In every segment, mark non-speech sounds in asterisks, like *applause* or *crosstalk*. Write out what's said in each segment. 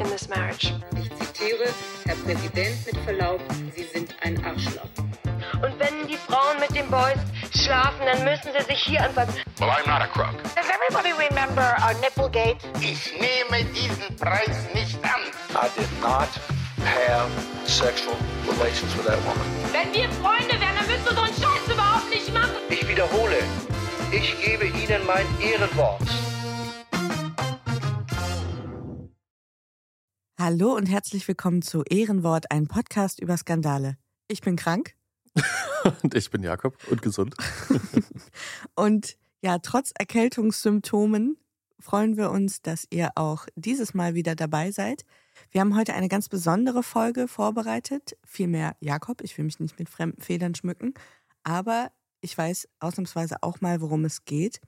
in this marriage. Ich zitiere, Herr Präsident, mit Verlaub, Sie sind ein Arschloch. Und wenn die Frauen mit den Boys schlafen, dann müssen sie sich hier anfassen. Well, I'm not a crook. Does everybody remember our Nipplegate? Ich nehme diesen Preis nicht an. I did not have sexual relations with that woman. Wenn wir Freunde wären, dann müsstest du so einen Scheiß überhaupt nicht machen. Ich wiederhole, ich gebe Ihnen mein Ehrenwort. Hallo und herzlich willkommen zu Ehrenwort, ein Podcast über Skandale. Ich bin krank *laughs* und ich bin Jakob und gesund. *laughs* und ja, trotz Erkältungssymptomen freuen wir uns, dass ihr auch dieses Mal wieder dabei seid. Wir haben heute eine ganz besondere Folge vorbereitet. Vielmehr Jakob, ich will mich nicht mit fremden Federn schmücken, aber ich weiß ausnahmsweise auch mal, worum es geht.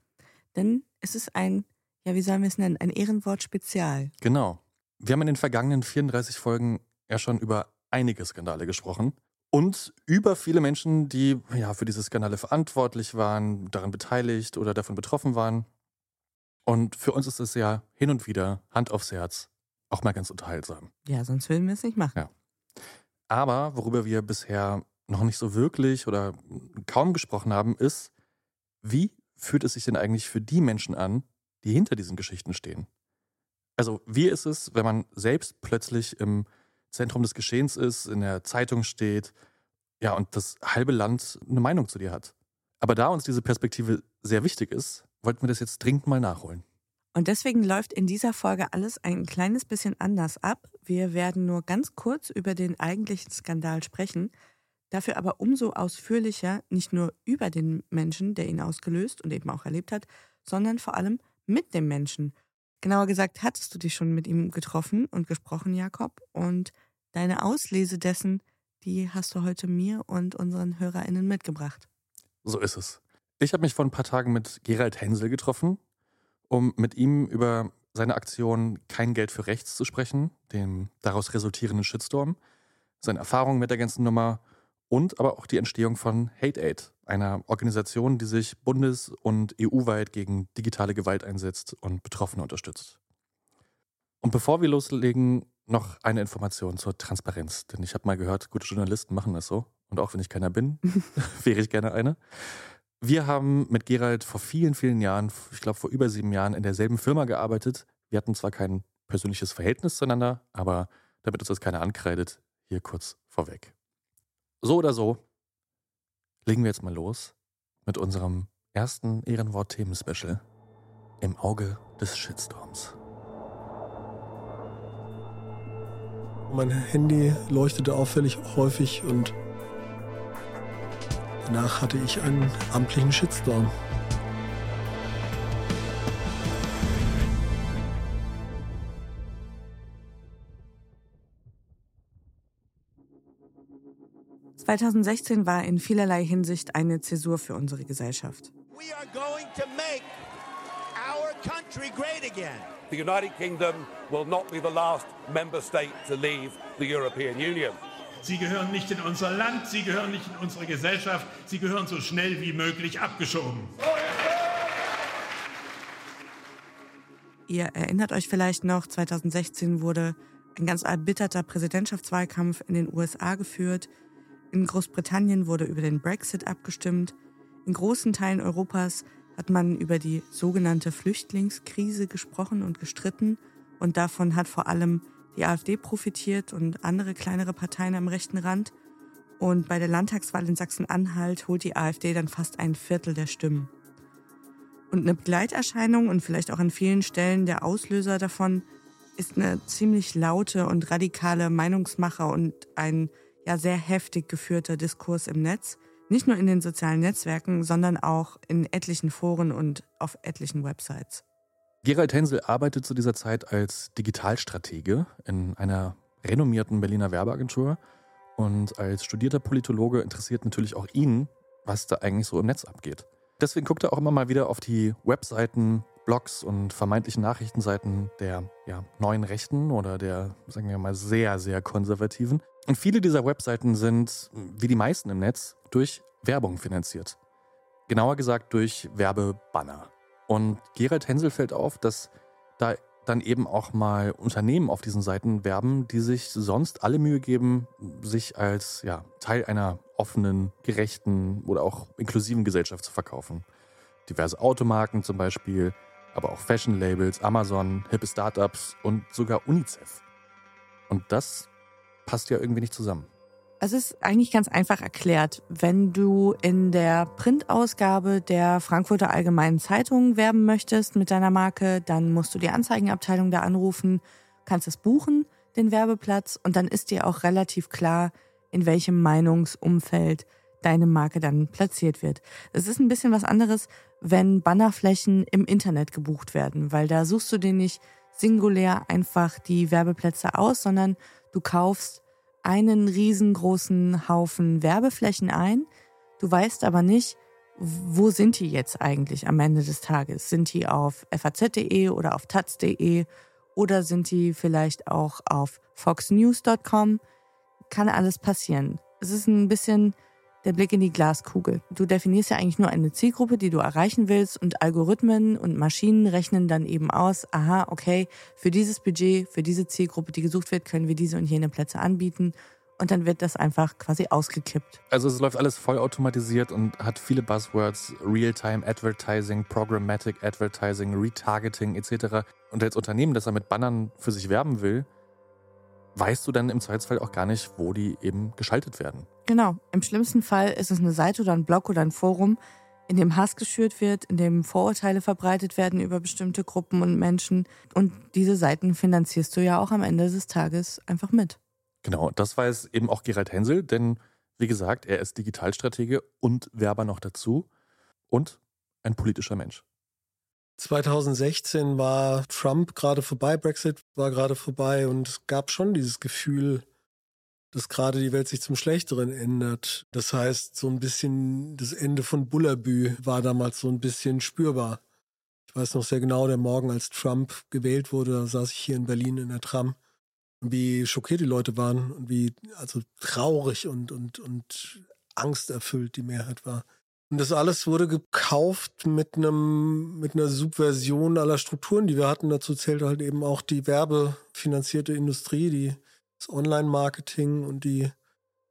Denn es ist ein, ja, wie sollen wir es nennen, ein Ehrenwort-Spezial. Genau. Wir haben in den vergangenen 34 Folgen ja schon über einige Skandale gesprochen. Und über viele Menschen, die ja für diese Skandale verantwortlich waren, daran beteiligt oder davon betroffen waren. Und für uns ist es ja hin und wieder, Hand aufs Herz, auch mal ganz unterhaltsam. Ja, sonst würden wir es nicht machen. Ja. Aber worüber wir bisher noch nicht so wirklich oder kaum gesprochen haben, ist, wie fühlt es sich denn eigentlich für die Menschen an, die hinter diesen Geschichten stehen? Also, wie ist es, wenn man selbst plötzlich im Zentrum des Geschehens ist, in der Zeitung steht, ja, und das halbe Land eine Meinung zu dir hat? Aber da uns diese Perspektive sehr wichtig ist, wollten wir das jetzt dringend mal nachholen. Und deswegen läuft in dieser Folge alles ein kleines bisschen anders ab. Wir werden nur ganz kurz über den eigentlichen Skandal sprechen, dafür aber umso ausführlicher nicht nur über den Menschen, der ihn ausgelöst und eben auch erlebt hat, sondern vor allem mit dem Menschen. Genauer gesagt, hattest du dich schon mit ihm getroffen und gesprochen, Jakob, und deine Auslese dessen, die hast du heute mir und unseren HörerInnen mitgebracht. So ist es. Ich habe mich vor ein paar Tagen mit Gerald Hensel getroffen, um mit ihm über seine Aktion Kein Geld für Rechts zu sprechen, dem daraus resultierenden Shitstorm, seine Erfahrungen mit der ganzen Nummer und aber auch die Entstehung von Hate Aid, einer Organisation, die sich bundes- und EU-weit gegen digitale Gewalt einsetzt und Betroffene unterstützt. Und bevor wir loslegen, noch eine Information zur Transparenz, denn ich habe mal gehört, gute Journalisten machen das so und auch wenn ich keiner bin, *laughs* *laughs* wäre ich gerne eine. Wir haben mit Gerald vor vielen, vielen Jahren, ich glaube vor über sieben Jahren, in derselben Firma gearbeitet. Wir hatten zwar kein persönliches Verhältnis zueinander, aber damit uns das keiner ankreidet, hier kurz vorweg. So oder so, legen wir jetzt mal los mit unserem ersten Ehrenwort-Themen-Special im Auge des Shitstorms. Mein Handy leuchtete auffällig häufig und Danach hatte ich einen amtlichen Shitstorm. ...2016 war in vielerlei Hinsicht eine Zäsur für unsere Gesellschaft. We are going to make our country great again. The United Kingdom will not be the last member state to leave the European Union. Sie gehören nicht in unser Land, sie gehören nicht in unsere Gesellschaft, sie gehören so schnell wie möglich abgeschoben. Ihr erinnert euch vielleicht noch, 2016 wurde ein ganz erbitterter Präsidentschaftswahlkampf in den USA geführt. In Großbritannien wurde über den Brexit abgestimmt. In großen Teilen Europas hat man über die sogenannte Flüchtlingskrise gesprochen und gestritten. Und davon hat vor allem die AfD profitiert und andere kleinere Parteien am rechten Rand. Und bei der Landtagswahl in Sachsen-Anhalt holt die AfD dann fast ein Viertel der Stimmen. Und eine Begleiterscheinung und vielleicht auch an vielen Stellen der Auslöser davon ist eine ziemlich laute und radikale Meinungsmache und ein ja sehr heftig geführter Diskurs im Netz. Nicht nur in den sozialen Netzwerken, sondern auch in etlichen Foren und auf etlichen Websites. Gerald Hensel arbeitet zu dieser Zeit als Digitalstratege in einer renommierten Berliner Werbeagentur. Und als studierter Politologe interessiert natürlich auch ihn, was da eigentlich so im Netz abgeht. Deswegen guckt er auch immer mal wieder auf die Webseiten, Blogs und vermeintlichen Nachrichtenseiten der ja, neuen Rechten oder der, sagen wir mal, sehr, sehr konservativen. Und viele dieser Webseiten sind, wie die meisten im Netz, durch Werbung finanziert. Genauer gesagt durch Werbebanner. Und Gerald Hensel fällt auf, dass da dann eben auch mal Unternehmen auf diesen Seiten werben, die sich sonst alle Mühe geben, sich als ja, Teil einer offenen, gerechten oder auch inklusiven Gesellschaft zu verkaufen. Diverse Automarken zum Beispiel, aber auch Fashion-Labels, Amazon, hippe Startups und sogar UNICEF. Und das passt ja irgendwie nicht zusammen. Es ist eigentlich ganz einfach erklärt. Wenn du in der Printausgabe der Frankfurter Allgemeinen Zeitung werben möchtest mit deiner Marke, dann musst du die Anzeigenabteilung da anrufen, kannst es buchen, den Werbeplatz, und dann ist dir auch relativ klar, in welchem Meinungsumfeld deine Marke dann platziert wird. Es ist ein bisschen was anderes, wenn Bannerflächen im Internet gebucht werden, weil da suchst du dir nicht singulär einfach die Werbeplätze aus, sondern du kaufst einen riesengroßen Haufen Werbeflächen ein. Du weißt aber nicht, wo sind die jetzt eigentlich am Ende des Tages? Sind die auf faz.de oder auf taz.de oder sind die vielleicht auch auf foxnews.com? Kann alles passieren. Es ist ein bisschen der Blick in die Glaskugel. Du definierst ja eigentlich nur eine Zielgruppe, die du erreichen willst und Algorithmen und Maschinen rechnen dann eben aus, aha, okay, für dieses Budget, für diese Zielgruppe, die gesucht wird, können wir diese und jene Plätze anbieten. Und dann wird das einfach quasi ausgekippt. Also es läuft alles vollautomatisiert und hat viele Buzzwords, Real-Time Advertising, Programmatic Advertising, Retargeting etc. Und als Unternehmen, das er mit Bannern für sich werben will, weißt du dann im Zweifelsfall auch gar nicht, wo die eben geschaltet werden. Genau. Im schlimmsten Fall ist es eine Seite oder ein Blog oder ein Forum, in dem Hass geschürt wird, in dem Vorurteile verbreitet werden über bestimmte Gruppen und Menschen. Und diese Seiten finanzierst du ja auch am Ende des Tages einfach mit. Genau, das weiß eben auch Gerald Hensel, denn wie gesagt, er ist Digitalstratege und Werber noch dazu und ein politischer Mensch. 2016 war Trump gerade vorbei, Brexit war gerade vorbei und es gab schon dieses Gefühl, dass gerade die Welt sich zum Schlechteren ändert. Das heißt, so ein bisschen das Ende von Bullabü war damals so ein bisschen spürbar. Ich weiß noch sehr genau, der Morgen, als Trump gewählt wurde, da saß ich hier in Berlin in der Tram. Wie schockiert die Leute waren und wie also traurig und, und, und angsterfüllt die Mehrheit war. Und das alles wurde gekauft mit einem, mit einer Subversion aller Strukturen, die wir hatten. Dazu zählt halt eben auch die werbefinanzierte Industrie, die, das Online-Marketing und die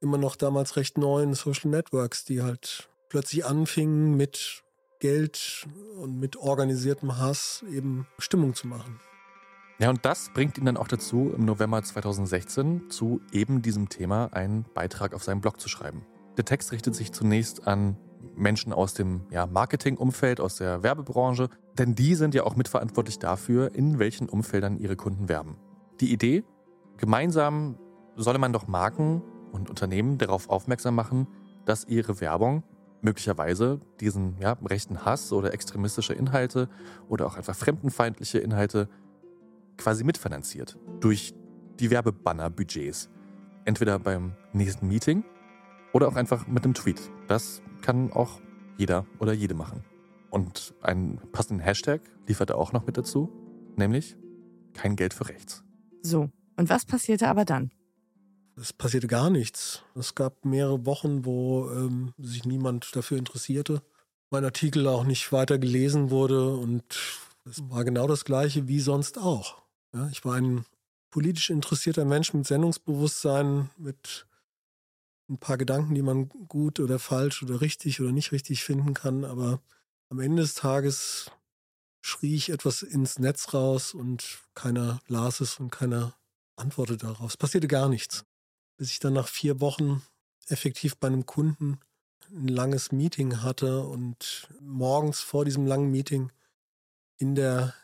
immer noch damals recht neuen Social Networks, die halt plötzlich anfingen mit Geld und mit organisiertem Hass eben Stimmung zu machen. Ja, und das bringt ihn dann auch dazu, im November 2016 zu eben diesem Thema einen Beitrag auf seinem Blog zu schreiben. Der Text richtet sich zunächst an Menschen aus dem ja, Marketingumfeld, aus der Werbebranche, denn die sind ja auch mitverantwortlich dafür, in welchen Umfeldern ihre Kunden werben. Die Idee, gemeinsam solle man doch Marken und Unternehmen darauf aufmerksam machen, dass ihre Werbung möglicherweise diesen ja, rechten Hass oder extremistische Inhalte oder auch einfach fremdenfeindliche Inhalte quasi mitfinanziert durch die Werbebanner-Budgets. Entweder beim nächsten Meeting oder auch einfach mit einem Tweet. Das kann auch jeder oder jede machen. Und einen passenden Hashtag liefert er auch noch mit dazu, nämlich kein Geld für rechts. So, und was passierte aber dann? Es passierte gar nichts. Es gab mehrere Wochen, wo ähm, sich niemand dafür interessierte. Mein Artikel auch nicht weiter gelesen wurde und es war genau das gleiche wie sonst auch. Ja, ich war ein politisch interessierter Mensch mit Sendungsbewusstsein, mit ein paar Gedanken, die man gut oder falsch oder richtig oder nicht richtig finden kann. Aber am Ende des Tages schrie ich etwas ins Netz raus und keiner las es und keiner antwortete darauf. Es passierte gar nichts. Bis ich dann nach vier Wochen effektiv bei einem Kunden ein langes Meeting hatte und morgens vor diesem langen Meeting in der,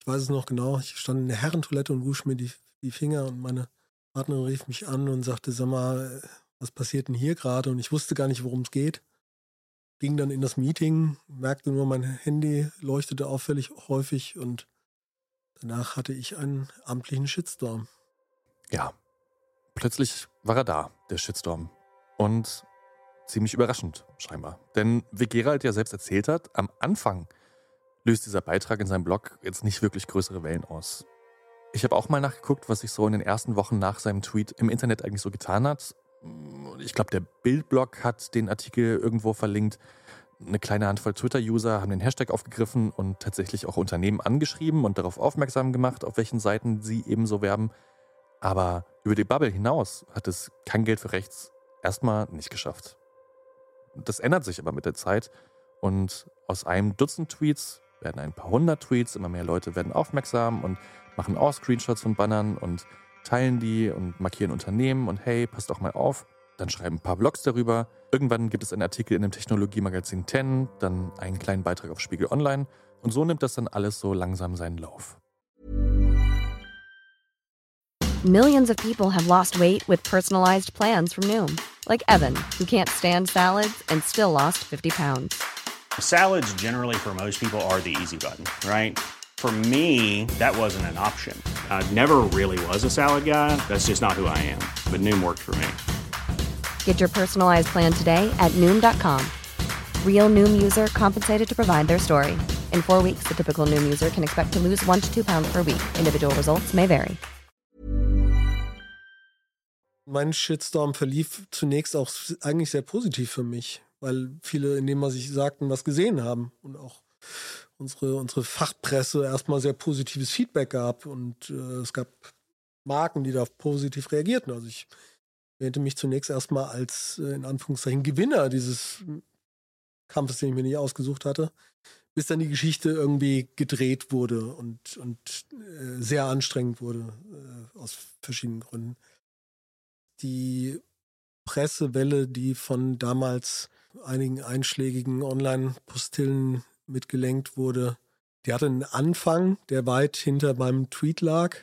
ich weiß es noch genau, ich stand in der Herrentoilette und wusch mir die, die Finger und meine Partnerin rief mich an und sagte, sag mal, was passiert denn hier gerade? Und ich wusste gar nicht, worum es geht. Ging dann in das Meeting, merkte nur, mein Handy leuchtete auffällig häufig und danach hatte ich einen amtlichen Shitstorm. Ja, plötzlich war er da, der Shitstorm. Und ziemlich überraschend, scheinbar. Denn wie Gerald ja selbst erzählt hat, am Anfang löst dieser Beitrag in seinem Blog jetzt nicht wirklich größere Wellen aus. Ich habe auch mal nachgeguckt, was sich so in den ersten Wochen nach seinem Tweet im Internet eigentlich so getan hat ich glaube, der Bildblog hat den Artikel irgendwo verlinkt. Eine kleine Handvoll Twitter-User haben den Hashtag aufgegriffen und tatsächlich auch Unternehmen angeschrieben und darauf aufmerksam gemacht, auf welchen Seiten sie ebenso werben. Aber über die Bubble hinaus hat es kein Geld für rechts erstmal nicht geschafft. Das ändert sich aber mit der Zeit und aus einem Dutzend Tweets werden ein paar hundert Tweets, immer mehr Leute werden aufmerksam und machen auch Screenshots von Bannern und teilen die und markieren Unternehmen und hey, passt doch mal auf. Dann schreiben ein paar Blogs darüber. Irgendwann gibt es einen Artikel in dem Technologiemagazin 10, dann einen kleinen Beitrag auf Spiegel Online. Und so nimmt das dann alles so langsam seinen Lauf. Millions of people have lost weight with personalized plans from Noom. Like Evan, who can't stand salads and still lost 50 pounds. Salads generally for most people are the easy button, right? For me, that wasn't an option. I never really was a salad guy. That's just not who I am. But Noom worked for me. Get your personalized plan today at Noom.com. Real Noom user compensated to provide their story. In four weeks, the typical Noom user can expect to lose one to two pounds per week. Individual results may vary. Mein Shitstorm verlief zunächst auch eigentlich sehr positiv für mich, weil viele in dem, was ich sagten, was gesehen haben und auch unsere, unsere Fachpresse erstmal sehr positives Feedback gab und äh, es gab Marken, die da positiv reagierten. Also ich wähnte mich zunächst erstmal als äh, in Anführungszeichen Gewinner dieses Kampfes, den ich mir nicht ausgesucht hatte, bis dann die Geschichte irgendwie gedreht wurde und, und äh, sehr anstrengend wurde äh, aus verschiedenen Gründen. Die Pressewelle, die von damals einigen einschlägigen Online-Postillen mitgelenkt wurde, die hatte einen Anfang, der weit hinter meinem Tweet lag.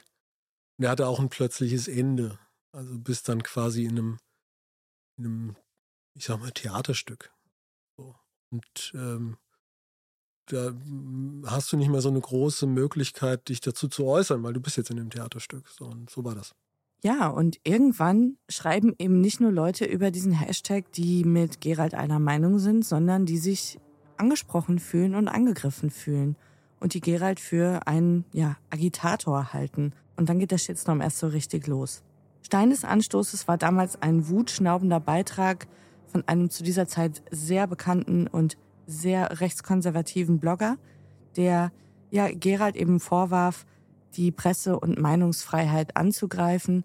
Und der hatte auch ein plötzliches Ende. Also bis dann quasi in einem, in einem ich sag mal, Theaterstück. So. Und ähm, da hast du nicht mehr so eine große Möglichkeit, dich dazu zu äußern, weil du bist jetzt in dem Theaterstück. So, und so war das. Ja, und irgendwann schreiben eben nicht nur Leute über diesen Hashtag, die mit Gerald einer Meinung sind, sondern die sich angesprochen fühlen und angegriffen fühlen und die Gerald für einen ja, Agitator halten. Und dann geht der Shitstorm erst so richtig los. Stein des Anstoßes war damals ein wutschnaubender Beitrag von einem zu dieser Zeit sehr bekannten und sehr rechtskonservativen Blogger, der ja Gerald eben vorwarf, die Presse- und Meinungsfreiheit anzugreifen,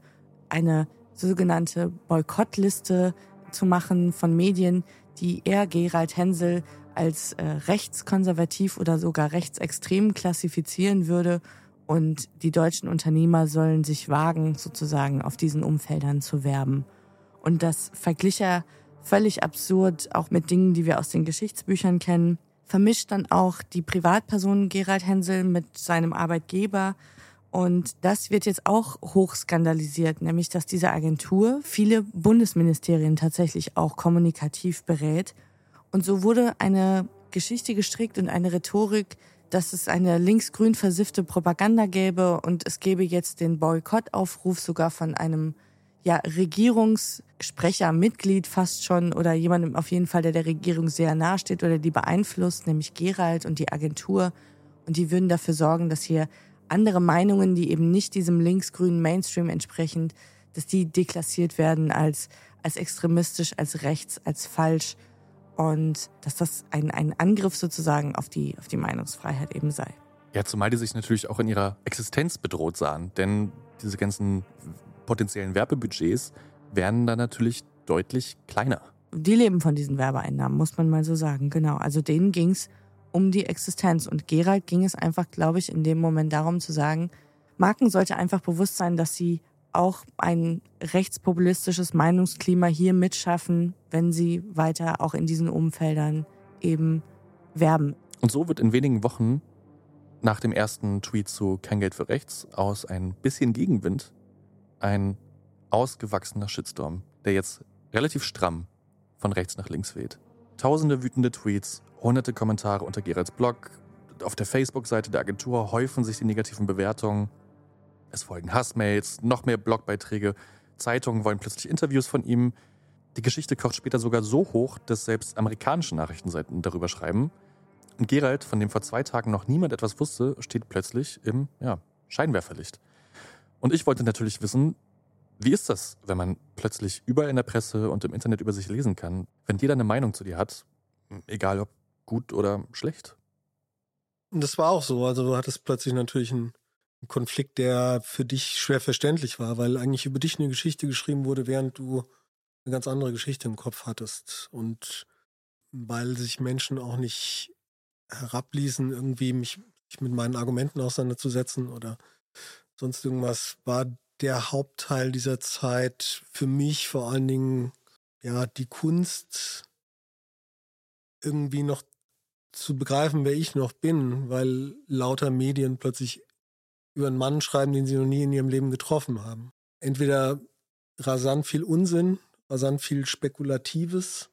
eine sogenannte Boykottliste zu machen von Medien, die er Gerald Hensel als äh, rechtskonservativ oder sogar rechtsextrem klassifizieren würde. Und die deutschen Unternehmer sollen sich wagen, sozusagen auf diesen Umfeldern zu werben. Und das verglich er völlig absurd auch mit Dingen, die wir aus den Geschichtsbüchern kennen. Vermischt dann auch die Privatperson Gerald Hensel mit seinem Arbeitgeber. Und das wird jetzt auch hoch skandalisiert, nämlich dass diese Agentur viele Bundesministerien tatsächlich auch kommunikativ berät Und so wurde eine Geschichte gestrickt und eine Rhetorik, dass es eine linksgrün versiffte Propaganda gäbe und es gäbe jetzt den Boykottaufruf sogar von einem ja, Regierungssprecher, Mitglied fast schon oder jemandem auf jeden Fall, der der Regierung sehr nahe steht oder die beeinflusst, nämlich Gerald und die Agentur. Und die würden dafür sorgen, dass hier andere Meinungen, die eben nicht diesem linksgrünen Mainstream entsprechen, dass die deklassiert werden als, als extremistisch, als rechts, als falsch und dass das ein, ein Angriff sozusagen auf die, auf die Meinungsfreiheit eben sei. Ja, zumal die sich natürlich auch in ihrer Existenz bedroht sahen, denn diese ganzen potenziellen Werbebudgets werden dann natürlich deutlich kleiner. Die leben von diesen Werbeeinnahmen, muss man mal so sagen. Genau. Also denen ging es um die Existenz. Und Gerald ging es einfach, glaube ich, in dem Moment darum zu sagen, Marken sollte einfach bewusst sein, dass sie auch ein rechtspopulistisches Meinungsklima hier mitschaffen, wenn sie weiter auch in diesen Umfeldern eben werben. Und so wird in wenigen Wochen nach dem ersten Tweet zu Kein Geld für Rechts aus ein bisschen Gegenwind ein ausgewachsener Shitstorm, der jetzt relativ stramm von rechts nach links weht. Tausende wütende Tweets, hunderte Kommentare unter Geralds Blog, auf der Facebook-Seite der Agentur häufen sich die negativen Bewertungen. Es folgen Hassmails, noch mehr Blogbeiträge, Zeitungen wollen plötzlich Interviews von ihm. Die Geschichte kocht später sogar so hoch, dass selbst amerikanische Nachrichtenseiten darüber schreiben. Und Gerald, von dem vor zwei Tagen noch niemand etwas wusste, steht plötzlich im ja, Scheinwerferlicht. Und ich wollte natürlich wissen, wie ist das, wenn man plötzlich überall in der Presse und im Internet über sich lesen kann, wenn jeder eine Meinung zu dir hat, egal ob gut oder schlecht? Das war auch so. Also du hattest plötzlich natürlich einen Konflikt, der für dich schwer verständlich war, weil eigentlich über dich eine Geschichte geschrieben wurde, während du eine ganz andere Geschichte im Kopf hattest. Und weil sich Menschen auch nicht herabließen, irgendwie mich, mich mit meinen Argumenten auseinanderzusetzen oder sonst irgendwas, war der Hauptteil dieser Zeit für mich vor allen Dingen ja die Kunst irgendwie noch zu begreifen, wer ich noch bin, weil lauter Medien plötzlich über einen Mann schreiben, den sie noch nie in ihrem Leben getroffen haben. Entweder rasant viel Unsinn, rasant viel Spekulatives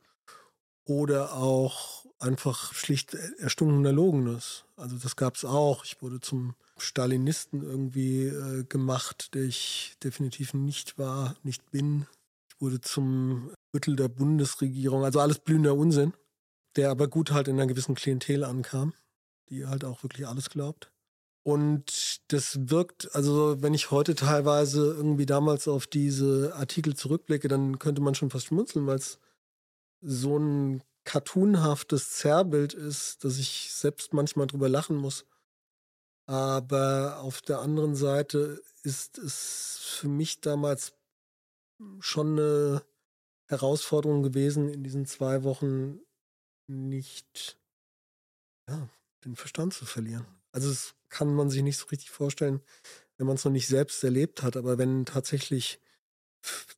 oder auch einfach schlicht erstunken Erlogenes. Also das gab es auch. Ich wurde zum Stalinisten irgendwie äh, gemacht, der ich definitiv nicht war, nicht bin. Ich wurde zum Büttel der Bundesregierung, also alles blühender Unsinn, der aber gut halt in einer gewissen Klientel ankam, die halt auch wirklich alles glaubt. Und das wirkt, also wenn ich heute teilweise irgendwie damals auf diese Artikel zurückblicke, dann könnte man schon fast schmunzeln, weil es so ein cartoonhaftes Zerrbild ist, dass ich selbst manchmal drüber lachen muss. Aber auf der anderen Seite ist es für mich damals schon eine Herausforderung gewesen, in diesen zwei Wochen nicht ja, den Verstand zu verlieren. Also es kann man sich nicht so richtig vorstellen, wenn man es noch nicht selbst erlebt hat. Aber wenn tatsächlich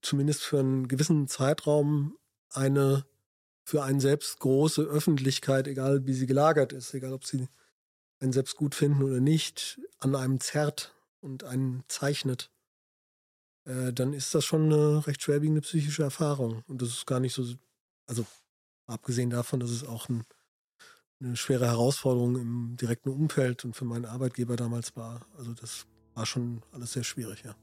zumindest für einen gewissen Zeitraum eine für einen selbst große Öffentlichkeit, egal wie sie gelagert ist, egal ob sie einen selbst gut finden oder nicht, an einem zerrt und einen zeichnet, äh, dann ist das schon eine recht schwerwiegende psychische Erfahrung. Und das ist gar nicht so, also abgesehen davon, dass es auch ein eine schwere Herausforderung im direkten Umfeld und für meinen Arbeitgeber damals war. Also das war schon alles sehr schwierig, ja.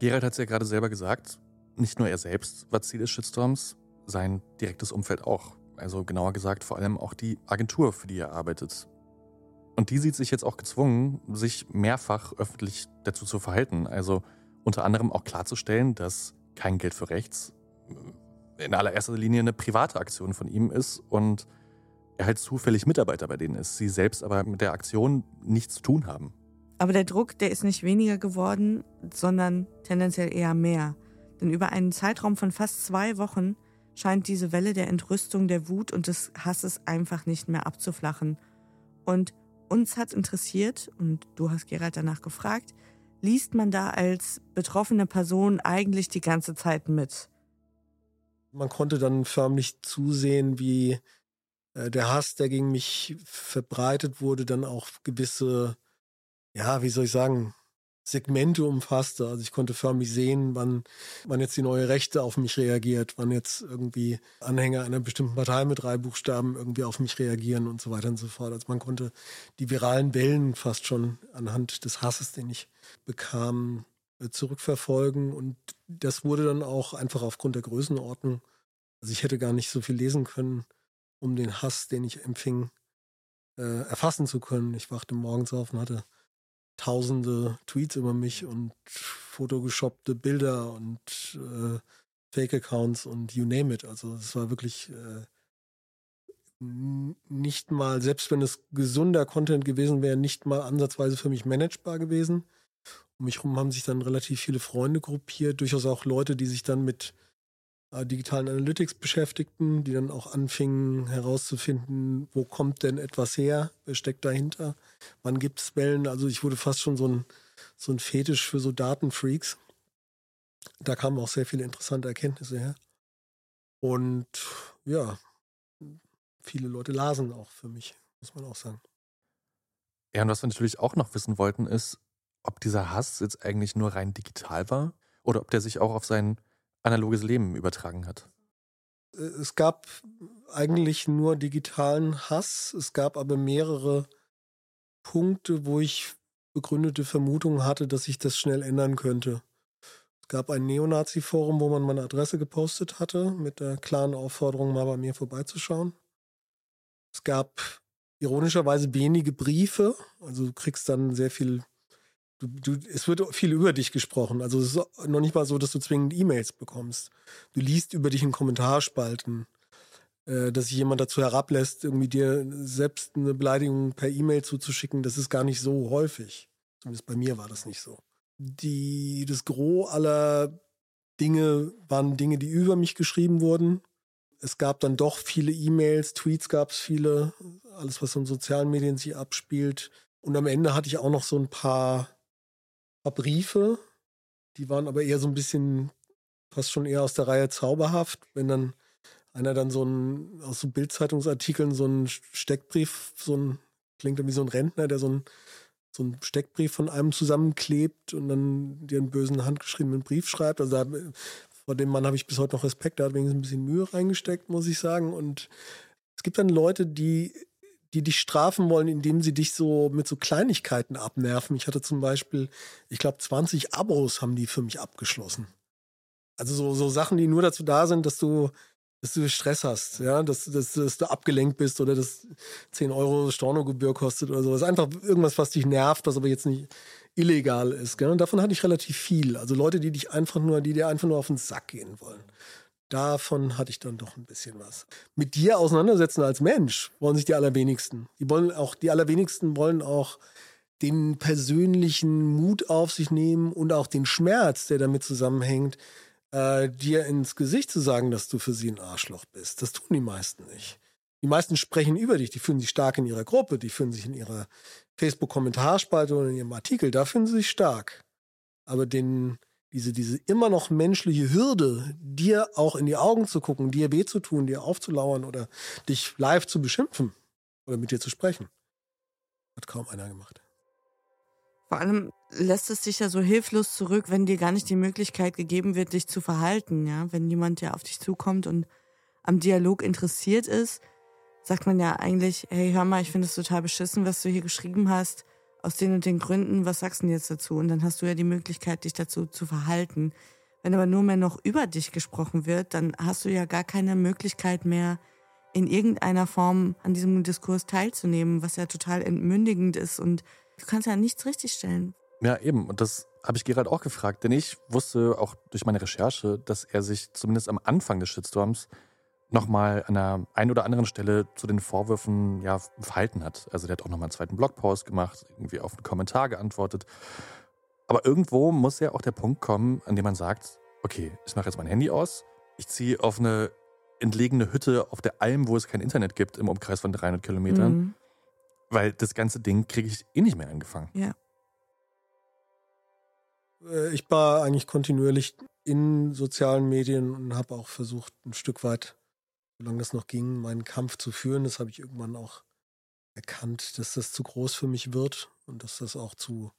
Gerald hat es ja gerade selber gesagt, nicht nur er selbst war Ziel des Shitstorms, sein direktes Umfeld auch. Also genauer gesagt vor allem auch die Agentur, für die er arbeitet. Und die sieht sich jetzt auch gezwungen, sich mehrfach öffentlich dazu zu verhalten. Also unter anderem auch klarzustellen, dass kein Geld für rechts in allererster Linie eine private Aktion von ihm ist und er halt zufällig Mitarbeiter bei denen ist, sie selbst aber mit der Aktion nichts zu tun haben. Aber der Druck, der ist nicht weniger geworden, sondern tendenziell eher mehr. Denn über einen Zeitraum von fast zwei Wochen scheint diese Welle der Entrüstung, der Wut und des Hasses einfach nicht mehr abzuflachen. Und uns hat interessiert, und du hast Gerald danach gefragt, liest man da als betroffene Person eigentlich die ganze Zeit mit? Man konnte dann förmlich zusehen, wie der Hass, der gegen mich verbreitet wurde, dann auch gewisse, ja, wie soll ich sagen, Segmente umfasste. Also ich konnte förmlich sehen, wann, wann jetzt die neue Rechte auf mich reagiert, wann jetzt irgendwie Anhänger einer bestimmten Partei mit drei Buchstaben irgendwie auf mich reagieren und so weiter und so fort. Also man konnte die viralen Wellen fast schon anhand des Hasses, den ich bekam, äh, zurückverfolgen. Und das wurde dann auch einfach aufgrund der Größenordnung. Also ich hätte gar nicht so viel lesen können, um den Hass, den ich empfing, äh, erfassen zu können. Ich wachte morgens auf und hatte tausende Tweets über mich und photoshoppte Bilder und äh, Fake-Accounts und you name it. Also es war wirklich äh, nicht mal, selbst wenn es gesunder Content gewesen wäre, nicht mal ansatzweise für mich managebar gewesen. Um mich herum haben sich dann relativ viele Freunde gruppiert, durchaus auch Leute, die sich dann mit digitalen Analytics beschäftigten, die dann auch anfingen herauszufinden, wo kommt denn etwas her, wer steckt dahinter, wann gibt es Wellen. Also ich wurde fast schon so ein, so ein Fetisch für so Datenfreaks. Da kamen auch sehr viele interessante Erkenntnisse her. Und ja, viele Leute lasen auch für mich, muss man auch sagen. Ja, und was wir natürlich auch noch wissen wollten, ist, ob dieser Hass jetzt eigentlich nur rein digital war oder ob der sich auch auf sein analoges Leben übertragen hat. Äh, es gab eigentlich nur digitalen Hass. Es gab aber mehrere Punkte, wo ich begründete Vermutungen hatte, dass sich das schnell ändern könnte. Es gab ein Neonazi-Forum, wo man meine Adresse gepostet hatte, mit der klaren Aufforderung, mal bei mir vorbeizuschauen. Es gab ironischerweise wenige Briefe, also du kriegst dann sehr viel Du, du, es wird viel über dich gesprochen. Also es ist noch nicht mal so, dass du zwingend E-Mails bekommst. Du liest über dich in Kommentarspalten, äh, dass sich jemand dazu herablässt, irgendwie dir selbst eine Beleidigung per E-Mail zuzuschicken. Das ist gar nicht so häufig. Zumindest bei mir war das nicht so. Die, das Gros aller Dinge waren Dinge, die über mich geschrieben wurden. Es gab dann doch viele E-Mails, Tweets gab es viele, alles, was in sozialen Medien sich abspielt. Und am Ende hatte ich auch noch so ein paar paar Briefe, die waren aber eher so ein bisschen fast schon eher aus der Reihe zauberhaft, wenn dann einer dann so ein, aus so Bildzeitungsartikeln so einen Steckbrief, so ein, klingt wie so ein Rentner, der so ein so einen Steckbrief von einem zusammenklebt und dann dir einen bösen handgeschriebenen Brief schreibt. Also da, vor dem Mann habe ich bis heute noch Respekt, der hat wenigstens ein bisschen Mühe reingesteckt, muss ich sagen. Und es gibt dann Leute, die die dich strafen wollen, indem sie dich so mit so Kleinigkeiten abnerven. Ich hatte zum Beispiel, ich glaube, 20 Abos haben die für mich abgeschlossen. Also so, so Sachen, die nur dazu da sind, dass du, dass du Stress hast, ja, dass, dass, dass du abgelenkt bist oder dass 10 Euro Stornogebühr kostet oder sowas. Einfach irgendwas, was dich nervt, was aber jetzt nicht illegal ist. Gell? Und davon hatte ich relativ viel. Also Leute, die dich einfach nur, die dir einfach nur auf den Sack gehen wollen davon hatte ich dann doch ein bisschen was. Mit dir auseinandersetzen als Mensch wollen sich die allerwenigsten. Die wollen auch, die allerwenigsten wollen auch den persönlichen Mut auf sich nehmen und auch den Schmerz, der damit zusammenhängt, äh, dir ins Gesicht zu sagen, dass du für sie ein Arschloch bist. Das tun die meisten nicht. Die meisten sprechen über dich, die fühlen sich stark in ihrer Gruppe, die fühlen sich in ihrer Facebook-Kommentarspalte oder in ihrem Artikel, da fühlen sie sich stark. Aber den diese, diese immer noch menschliche Hürde, dir auch in die Augen zu gucken, dir weh zu tun, dir aufzulauern oder dich live zu beschimpfen oder mit dir zu sprechen, hat kaum einer gemacht. Vor allem lässt es dich ja so hilflos zurück, wenn dir gar nicht die Möglichkeit gegeben wird, dich zu verhalten. Ja? Wenn jemand ja auf dich zukommt und am Dialog interessiert ist, sagt man ja eigentlich, hey, hör mal, ich finde es total beschissen, was du hier geschrieben hast aus den und den Gründen, was sagst du jetzt dazu? Und dann hast du ja die Möglichkeit, dich dazu zu verhalten. Wenn aber nur mehr noch über dich gesprochen wird, dann hast du ja gar keine Möglichkeit mehr, in irgendeiner Form an diesem Diskurs teilzunehmen, was ja total entmündigend ist und du kannst ja nichts richtigstellen. Ja, eben. Und das habe ich Gerald auch gefragt, denn ich wusste auch durch meine Recherche, dass er sich zumindest am Anfang des Shitstorms nochmal an der einen oder anderen Stelle zu den Vorwürfen ja, verhalten hat. Also der hat auch nochmal einen zweiten Blogpost gemacht, irgendwie auf einen Kommentar geantwortet. Aber irgendwo muss ja auch der Punkt kommen, an dem man sagt, okay, ich mache jetzt mein Handy aus, ich ziehe auf eine entlegene Hütte auf der Alm, wo es kein Internet gibt, im Umkreis von 300 Kilometern, mhm. weil das ganze Ding kriege ich eh nicht mehr angefangen. Ja. Äh, ich war eigentlich kontinuierlich in sozialen Medien und habe auch versucht, ein Stück weit solange das noch ging, meinen Kampf zu führen. Das habe ich irgendwann auch erkannt, dass das zu groß für mich wird und dass das auch zu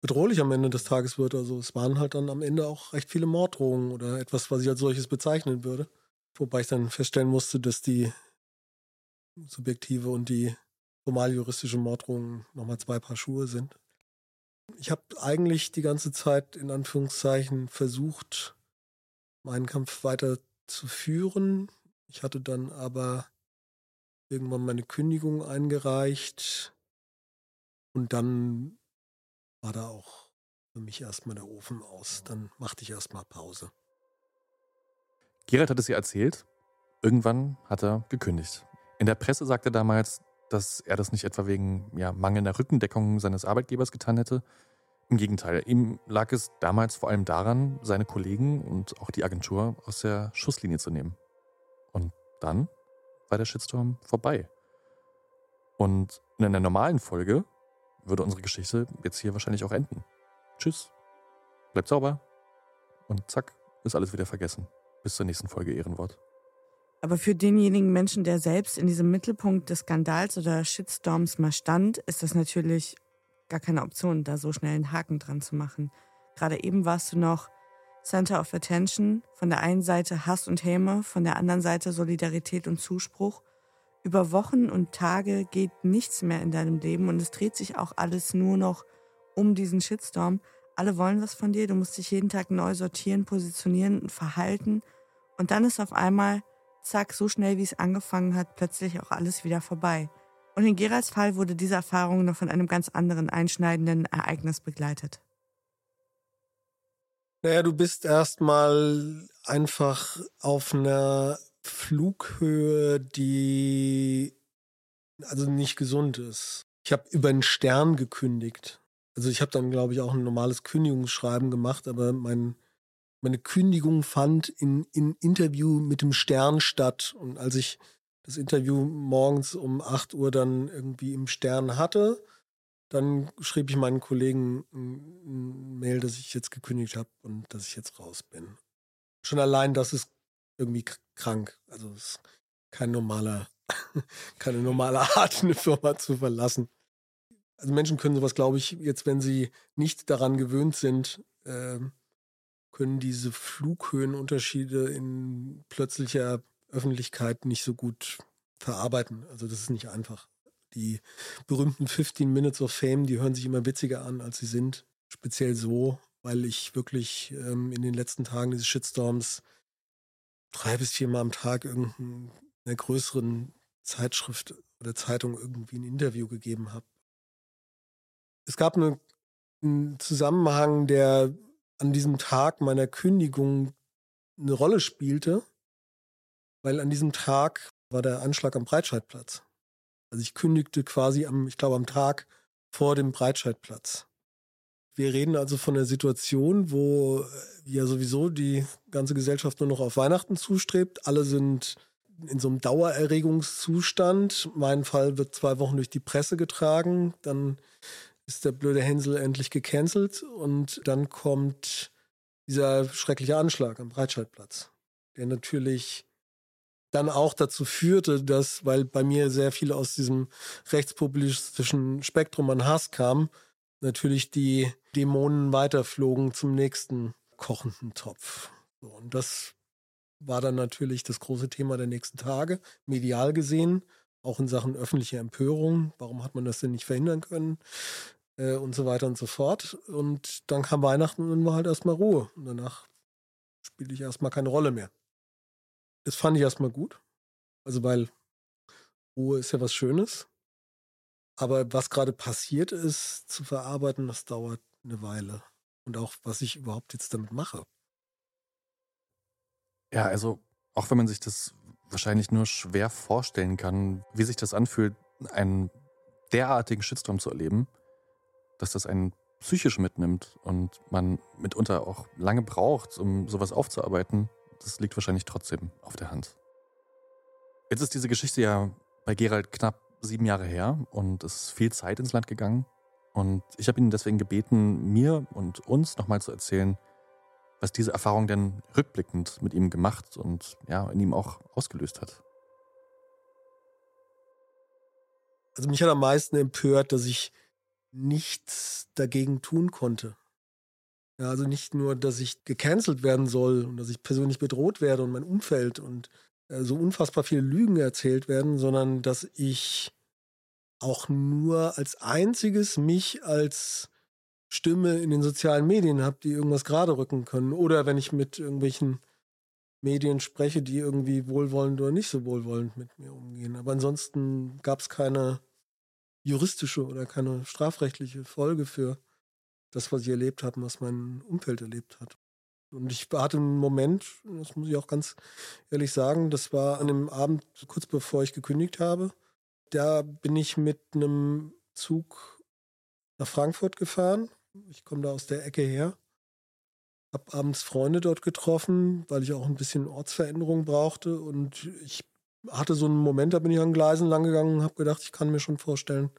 bedrohlich am Ende des Tages wird. Also es waren halt dann am Ende auch recht viele Morddrohungen oder etwas, was ich als solches bezeichnen würde. Wobei ich dann feststellen musste, dass die subjektive und die formal juristische Morddrohungen nochmal zwei Paar Schuhe sind. Ich habe eigentlich die ganze Zeit in Anführungszeichen versucht, meinen Kampf weiter zu führen. Ich hatte dann aber irgendwann meine Kündigung eingereicht und dann war da auch für mich erstmal der Ofen aus. Dann machte ich erstmal Pause. Gerald hat es ihr erzählt. Irgendwann hat er gekündigt. In der Presse sagte er damals, dass er das nicht etwa wegen ja, mangelnder Rückendeckung seines Arbeitgebers getan hätte. Im Gegenteil, ihm lag es damals vor allem daran, seine Kollegen und auch die Agentur aus der Schusslinie zu nehmen. Und dann war der Shitstorm vorbei. Und in einer normalen Folge würde unsere Geschichte jetzt hier wahrscheinlich auch enden. Tschüss, bleibt sauber und zack, ist alles wieder vergessen. Bis zur nächsten Folge Ehrenwort. Aber für denjenigen Menschen, der selbst in diesem Mittelpunkt des Skandals oder Shitstorms mal stand, ist das natürlich gar keine Option, da so schnell einen Haken dran zu machen. Gerade eben warst du noch Center of Attention, von der einen Seite Hass und Häme, von der anderen Seite Solidarität und Zuspruch. Über Wochen und Tage geht nichts mehr in deinem Leben und es dreht sich auch alles nur noch um diesen Shitstorm. Alle wollen was von dir, du musst dich jeden Tag neu sortieren, positionieren und verhalten. Und dann ist auf einmal zack, so schnell wie es angefangen hat, plötzlich auch alles wieder vorbei. Und in Geralds Fall wurde diese Erfahrung noch von einem ganz anderen einschneidenden Ereignis begleitet. Naja, du bist erstmal einfach auf einer Flughöhe, die also nicht gesund ist. Ich habe über einen Stern gekündigt. Also ich habe dann, glaube ich, auch ein normales Kündigungsschreiben gemacht, aber mein meine Kündigung fand in, in Interview mit dem Stern statt. Und als ich das Interview morgens um 8 Uhr dann irgendwie im Stern hatte, dann schrieb ich meinen Kollegen ein Mail, dass ich jetzt gekündigt habe und dass ich jetzt raus bin. Schon allein das ist irgendwie krank. Also es ist kein normaler, *laughs* keine normale Art, eine Firma zu verlassen. Also Menschen können sowas, glaube ich, jetzt, wenn sie nicht daran gewöhnt sind, äh, können diese Flughöhenunterschiede in plötzlicher Öffentlichkeit nicht so gut verarbeiten. Also das ist nicht einfach. Die berühmten 15 Minutes of Fame, die hören sich immer witziger an, als sie sind. Speziell so, weil ich wirklich ähm, in den letzten Tagen dieses Shitstorms drei bis viermal am Tag irgendeiner größeren Zeitschrift oder Zeitung irgendwie ein Interview gegeben habe. Es gab eine, einen Zusammenhang, der an diesem Tag meiner Kündigung eine Rolle spielte, weil an diesem Tag war der Anschlag am Breitscheidplatz. Also ich kündigte quasi am, ich glaube, am Tag vor dem Breitscheidplatz. Wir reden also von einer Situation, wo äh, ja sowieso die ganze Gesellschaft nur noch auf Weihnachten zustrebt. Alle sind in so einem Dauererregungszustand. Mein Fall wird zwei Wochen durch die Presse getragen. Dann ist der blöde Hänsel endlich gecancelt und dann kommt dieser schreckliche Anschlag am Breitscheidplatz, der natürlich dann auch dazu führte, dass, weil bei mir sehr viel aus diesem rechtspopulistischen Spektrum an Hass kam, natürlich die Dämonen weiterflogen zum nächsten kochenden Topf. und das war dann natürlich das große Thema der nächsten Tage, medial gesehen, auch in Sachen öffentlicher Empörung. Warum hat man das denn nicht verhindern können? äh, und so weiter und so fort. Und dann kam Weihnachten und war halt erstmal Ruhe. Und danach spielte ich erstmal keine Rolle mehr. Das fand ich erstmal gut. Also, weil Ruhe ist ja was Schönes. Aber was gerade passiert ist, zu verarbeiten, das dauert eine Weile. Und auch, was ich überhaupt jetzt damit mache. Ja, also, auch wenn man sich das wahrscheinlich nur schwer vorstellen kann, wie sich das anfühlt, einen derartigen Shitstorm zu erleben, dass das einen psychisch mitnimmt und man mitunter auch lange braucht, um sowas aufzuarbeiten, das liegt wahrscheinlich trotzdem auf der Hand. Jetzt ist diese Geschichte ja bei Gerald knapp sieben Jahre her und es ist viel Zeit ins Land gegangen. Und ich habe ihn deswegen gebeten, mir und uns nochmal zu erzählen, was diese Erfahrung denn rückblickend mit ihm gemacht und ja, in ihm auch ausgelöst hat. Also mich hat am meisten empört, dass ich nichts dagegen tun konnte. Ja, also nicht nur, dass ich gecancelt werden soll und dass ich persönlich bedroht werde und mein Umfeld und äh, so unfassbar viele Lügen erzählt werden, sondern dass ich auch nur als einziges mich als Stimme in den sozialen Medien habe, die irgendwas gerade rücken können. Oder wenn ich mit irgendwelchen Medien spreche, die irgendwie wohlwollend oder nicht so wohlwollend mit mir umgehen. Aber ansonsten gab es keine juristische oder keine strafrechtliche Folge für das, was ich erlebt habe und was mein Umfeld erlebt hat. Und ich hatte einen Moment, das muss ich auch ganz ehrlich sagen, das war an dem Abend kurz bevor ich gekündigt habe. Da bin ich mit einem Zug nach Frankfurt gefahren. Ich komme da aus der Ecke her. Hab abends Freunde dort getroffen, weil ich auch ein bisschen Ortsveränderung brauchte. Und ich hatte so einen Moment, da bin ich an Gleisen lang gegangen und habe gedacht, ich kann mir schon vorstellen,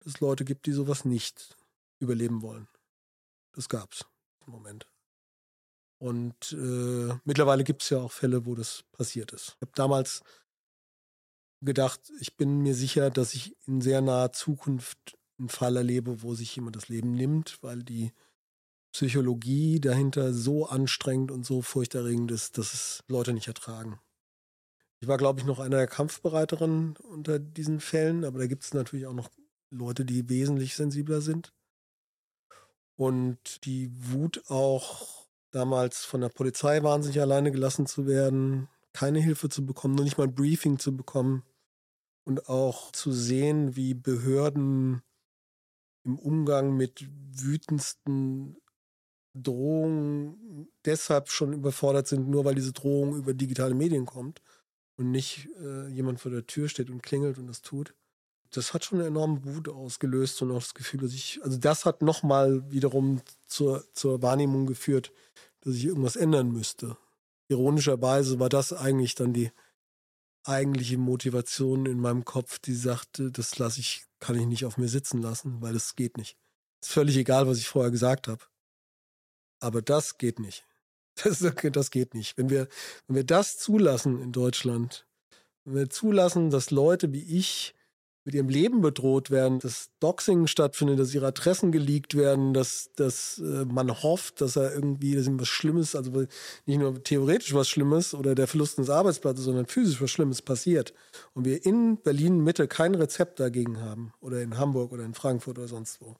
dass es Leute gibt, die sowas nicht überleben wollen. Das gab's im Moment. Und äh, mittlerweile gibt es ja auch Fälle, wo das passiert ist. Ich habe damals gedacht, ich bin mir sicher, dass ich in sehr naher Zukunft einen Fall erlebe, wo sich jemand das Leben nimmt, weil die Psychologie dahinter so anstrengend und so furchterregend ist, dass es Leute nicht ertragen. Ich war, glaube ich, noch einer der kampfbereiteren unter diesen Fällen, aber da gibt es natürlich auch noch Leute, die wesentlich sensibler sind und die Wut auch damals von der Polizei wahnsinnig alleine gelassen zu werden, keine Hilfe zu bekommen, nur nicht mal ein Briefing zu bekommen. Und auch zu sehen, wie Behörden im Umgang mit wütendsten Drohungen deshalb schon überfordert sind, nur weil diese Drohung über digitale Medien kommt und nicht äh, jemand vor der Tür steht und klingelt und das tut das hat schon eine enorme Wut ausgelöst und auch das Gefühl, dass ich, also das hat nochmal wiederum zur, zur Wahrnehmung geführt, dass ich irgendwas ändern müsste. Ironischerweise war das eigentlich dann die eigentliche Motivation in meinem Kopf, die sagte, das lasse ich, kann ich nicht auf mir sitzen lassen, weil das geht nicht. Ist völlig egal, was ich vorher gesagt habe. Aber das geht nicht. *laughs* Das, das geht nicht. Wenn wir, wenn wir das zulassen in Deutschland, wenn wir zulassen, dass Leute wie ich mit ihrem Leben bedroht werden, dass Doxing stattfindet, dass ihre Adressen geleakt werden, dass, dass äh, man hofft, dass er irgendwie, dass ihm was Schlimmes, also nicht nur theoretisch was Schlimmes oder der Verlust des Arbeitsplatzes, sondern physisch was Schlimmes passiert. Und wir in Berlin Mitte kein Rezept dagegen haben oder in Hamburg oder in Frankfurt oder sonst wo.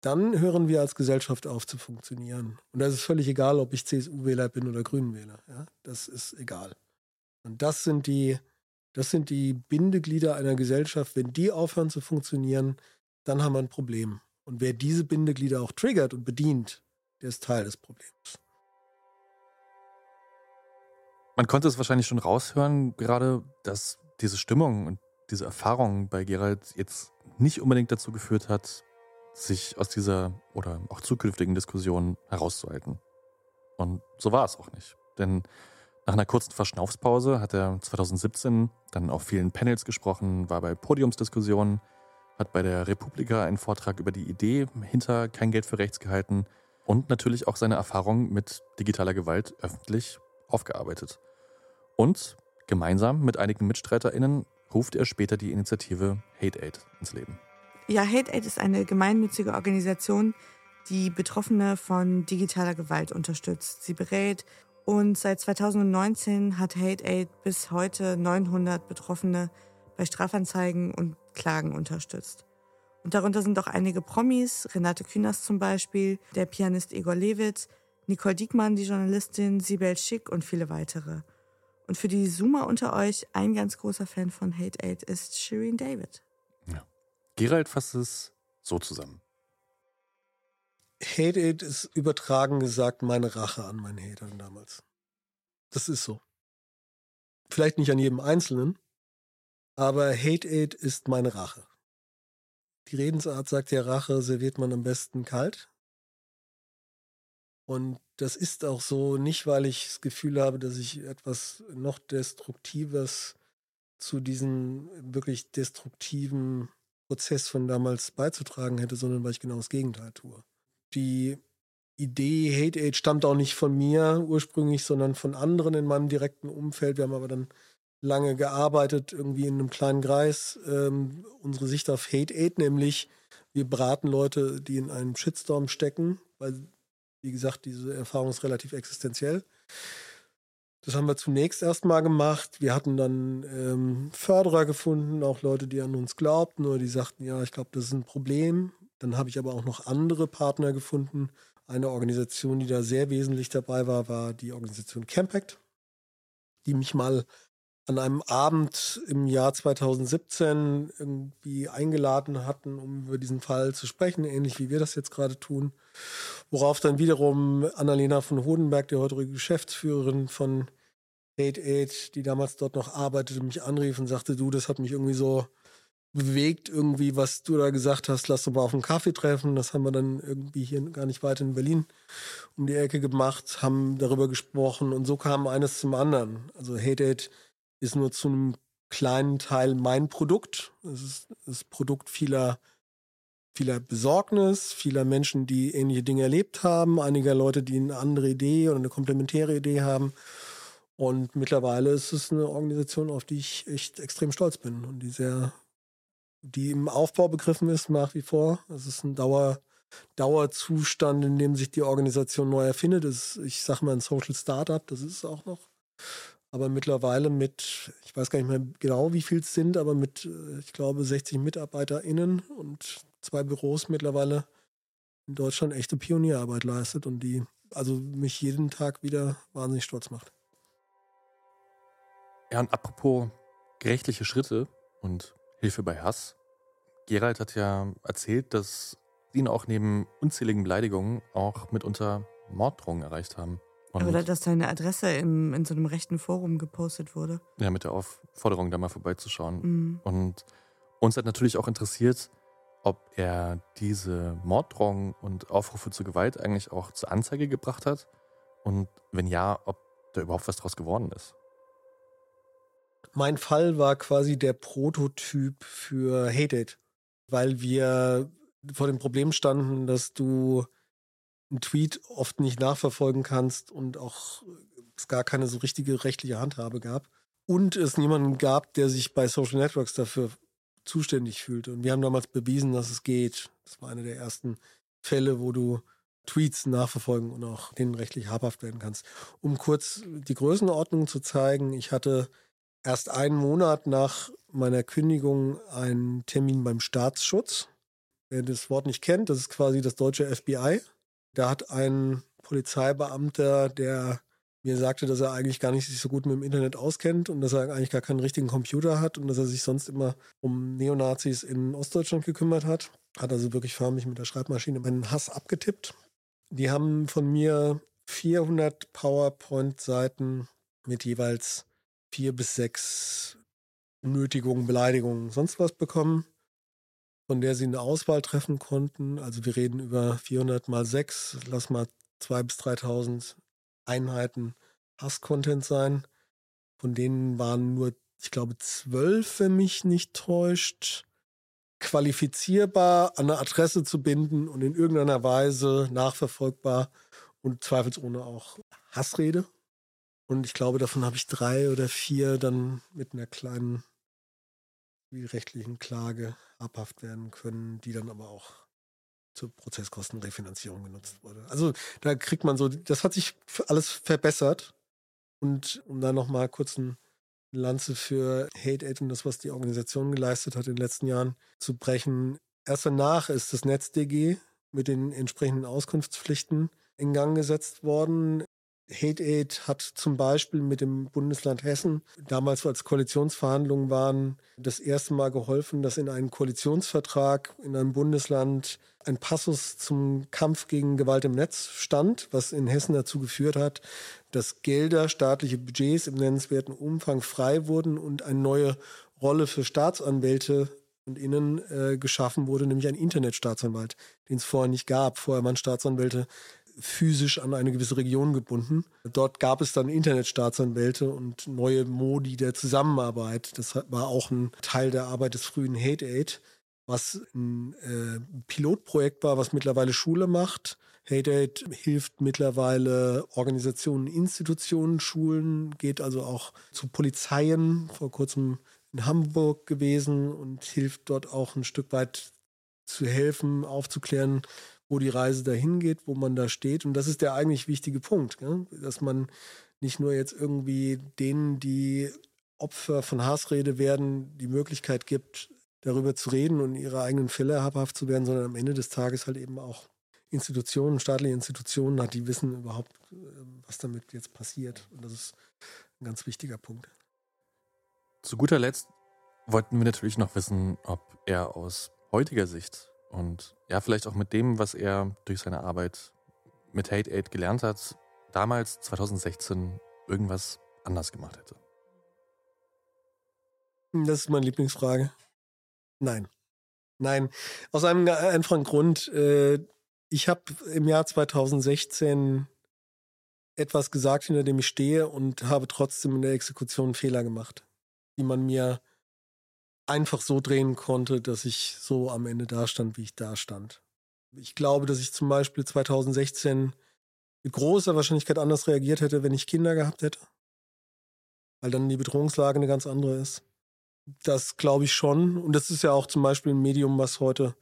Dann hören wir als Gesellschaft auf zu funktionieren. Und das ist völlig egal, ob ich CSU-Wähler bin oder Grünen-Wähler. Ja? Das ist egal. Und das sind die, das sind die Bindeglieder einer Gesellschaft. Wenn die aufhören zu funktionieren, dann haben wir ein Problem. Und wer diese Bindeglieder auch triggert und bedient, der ist Teil des Problems. Man konnte es wahrscheinlich schon raushören, gerade, dass diese Stimmung und diese Erfahrung bei Gerald jetzt nicht unbedingt dazu geführt hat, sich aus dieser oder auch zukünftigen Diskussion herauszuhalten. Und so war es auch nicht. Denn nach einer kurzen Verschnaufspause hat er 2017 dann auf vielen Panels gesprochen, war bei Podiumsdiskussionen, hat bei der Republika einen Vortrag über die Idee hinter Kein Geld für Rechts gehalten und natürlich auch seine Erfahrungen mit digitaler Gewalt öffentlich aufgearbeitet. Und gemeinsam mit einigen MitstreiterInnen ruft er später die Initiative Hate Aid ins Leben. Ja, Hate Aid ist eine gemeinnützige Organisation, die Betroffene von digitaler Gewalt unterstützt. Sie berät und seit 2019 hat Hate Aid bis heute 900 Betroffene bei Strafanzeigen und Klagen unterstützt. Und darunter sind auch einige Promis, Renate Künast zum Beispiel, der Pianist Igor Lewitz, Nicole Diekmann, die Journalistin, Sibel Schick und viele weitere. Und für die Zoomer unter euch, ein ganz großer Fan von Hate Aid ist Shireen David. Ja. Gerald fasst es so zusammen. Hate Aid ist übertragen gesagt meine Rache an meinen Hatern damals. Das ist so. Vielleicht nicht an jedem Einzelnen, aber Hate Aid ist meine Rache. Die Redensart sagt ja, Rache serviert man am besten kalt. Und das ist auch so, nicht weil ich das Gefühl habe, dass ich etwas noch Destruktives zu diesem wirklich destruktiven Prozess von damals beizutragen hätte, sondern weil ich genau das Gegenteil tue die Idee Hate Aid stammt auch nicht von mir ursprünglich, sondern von anderen in meinem direkten Umfeld. Wir haben aber dann lange gearbeitet, irgendwie in einem kleinen Kreis. Ähm, unsere Sicht auf Hate Aid, nämlich Wir beraten Leute, die in einem Shitstorm stecken, weil, wie gesagt, diese Erfahrung ist relativ existenziell. Das haben wir zunächst erstmal gemacht. Wir hatten dann ähm, Förderer gefunden, auch Leute, die an uns glaubten oder die sagten, ja, ich glaube, das ist ein Problem. Dann habe ich aber auch noch andere Partner gefunden. Eine Organisation, die da sehr wesentlich dabei war, war die Organisation Campact, die mich mal an einem Abend im Jahr 2017 irgendwie eingeladen hatten, um über diesen Fall zu sprechen, ähnlich wie wir das jetzt gerade tun. Worauf dann wiederum Annalena von Hodenberg, die heutige Geschäftsführerin von Hate Aid, die damals dort noch arbeitete, mich anrief und sagte, du, das hat mich irgendwie so bewegt, irgendwie, was du da gesagt hast, lass doch mal auf einen Kaffee treffen. Das haben wir dann irgendwie hier gar nicht weit in Berlin um die Ecke gemacht, haben darüber gesprochen und so kam eines zum anderen. Also Hate Aid ist nur zu einem kleinen Teil mein Produkt. Es ist das Produkt vieler, vieler Besorgnis, vieler Menschen, die ähnliche Dinge erlebt haben, einiger Leute, die eine andere Idee oder eine komplementäre Idee haben. Und mittlerweile ist es eine Organisation, auf die ich echt extrem stolz bin und die sehr, die im Aufbau begriffen ist nach wie vor. Es ist ein Dauer, Dauerzustand, in dem sich die Organisation neu erfindet. Das ist, ich sage mal ein Social Startup, das ist es auch noch aber mittlerweile mit, ich weiß gar nicht mehr genau, wie viel es sind, aber mit, äh, ich glaube, 60 MitarbeiterInnen und zwei Büros mittlerweile in Deutschland echte Pionierarbeit leistet und die also mich jeden Tag wieder wahnsinnig stolz macht. Ja, und apropos gerechtliche Schritte und Hilfe bei Hass. Gerald hat ja erzählt, dass sie ihn auch neben unzähligen Beleidigungen auch mitunter Morddrohungen erreicht haben. Und Oder dass deine Adresse im, in so einem rechten Forum gepostet wurde. Ja, mit der Aufforderung, da mal vorbeizuschauen. Mhm. Und uns hat natürlich auch interessiert, ob er diese Morddrohungen und Aufrufe zur Gewalt eigentlich auch zur Anzeige gebracht hat. Und wenn ja, ob da überhaupt was draus geworden ist. Mein Fall war quasi der Prototyp für Hate It, weil wir vor dem Problem standen, dass du einen Tweet oft nicht nachverfolgen kannst und auch es gar keine so richtige rechtliche Handhabe gab. Und es niemanden gab, der sich bei Social Networks dafür zuständig fühlte. Und wir haben damals bewiesen, dass es geht. Das war einer der ersten Fälle, wo du Tweets nachverfolgen und auch denen rechtlich habhaft werden kannst. Um kurz die Größenordnung zu zeigen, ich hatte erst einen Monat nach meiner Kündigung einen Termin beim Staatsschutz. Wer das Wort nicht kennt, das ist quasi das deutsche FBI. Da hat ein Polizeibeamter, der mir sagte, dass er eigentlich gar nicht sich so gut mit dem Internet auskennt und dass er eigentlich gar keinen richtigen Computer hat und dass er sich sonst immer um Neonazis in Ostdeutschland gekümmert hat. Hat also wirklich förmlich mit der Schreibmaschine meinen Hass abgetippt. Die haben von mir 400 PowerPoint-Seiten mit jeweils vier bis sechs Nötigungen, Beleidigungen, sonst was bekommen von der sie eine Auswahl treffen konnten. Also wir reden über 400 mal 6, lass mal 2.000 bis 3.000 Einheiten Hass-Content sein. Von denen waren nur, ich glaube, zwölf, wenn mich nicht täuscht, qualifizierbar an eine Adresse zu binden und in irgendeiner Weise nachverfolgbar und zweifelsohne auch Hassrede. Und ich glaube, davon habe ich drei oder vier dann mit einer kleinen rechtlichen Klage habhaft werden können, die dann aber auch zur Prozesskostenrefinanzierung genutzt wurde. Also da kriegt man so, das hat sich alles verbessert. Und um da nochmal kurz ein Lanze für Hate Aid und das, was die Organisation geleistet hat in den letzten Jahren, zu brechen. Erst danach ist das NetzDG mit den entsprechenden Auskunftspflichten in Gang gesetzt worden. Hate Aid hat zum Beispiel mit dem Bundesland Hessen, damals als Koalitionsverhandlungen waren, das erste Mal geholfen, dass in einem Koalitionsvertrag in einem Bundesland ein Passus zum Kampf gegen Gewalt im Netz stand, was in Hessen dazu geführt hat, dass Gelder, staatliche Budgets im nennenswerten Umfang frei wurden und eine neue Rolle für Staatsanwälte und innen äh, geschaffen wurde, nämlich ein Internetstaatsanwalt, den es vorher nicht gab. Vorher waren Staatsanwälte physisch an eine gewisse Region gebunden. Dort gab es dann Internetstaatsanwälte und neue Modi der Zusammenarbeit. Das war auch ein Teil der Arbeit des frühen Hate Aid, was ein äh, Pilotprojekt war, was mittlerweile Schule macht. Hate Aid hilft mittlerweile Organisationen, Institutionen, Schulen, geht also auch zu Polizeien, vor kurzem in Hamburg gewesen und hilft dort auch ein Stück weit zu helfen, aufzuklären, wo die Reise dahin geht, wo man da steht. Und das ist der eigentlich wichtige Punkt, ja? dass man nicht nur jetzt irgendwie denen, die Opfer von Hassrede werden, die Möglichkeit gibt, darüber zu reden und ihre eigenen Fälle habhaft zu werden, sondern am Ende des Tages halt eben auch Institutionen, staatliche Institutionen hat, die wissen überhaupt, äh, was damit jetzt passiert. Und das ist ein ganz wichtiger Punkt. Zu guter Letzt wollten wir natürlich noch wissen, ob er aus heutiger Sicht und ja, vielleicht auch mit dem, was er durch seine Arbeit mit Hate Aid gelernt hat, damals 2016 irgendwas anders gemacht hätte. Das ist meine Lieblingsfrage. Nein. Nein. Aus einem einfachen Grund. Äh, ich habe im Jahr 2016 etwas gesagt, hinter dem ich stehe und habe trotzdem in der Exekution Fehler gemacht, die man mir einfach so drehen konnte, dass ich so am Ende dastand, wie ich da stand. Ich glaube, dass ich zum Beispiel 2016 mit großer Wahrscheinlichkeit anders reagiert hätte, wenn ich Kinder gehabt hätte. Weil dann die Bedrohungslage eine ganz andere ist. Das glaube ich schon. Und das ist ja auch zum Beispiel ein Medium, was heute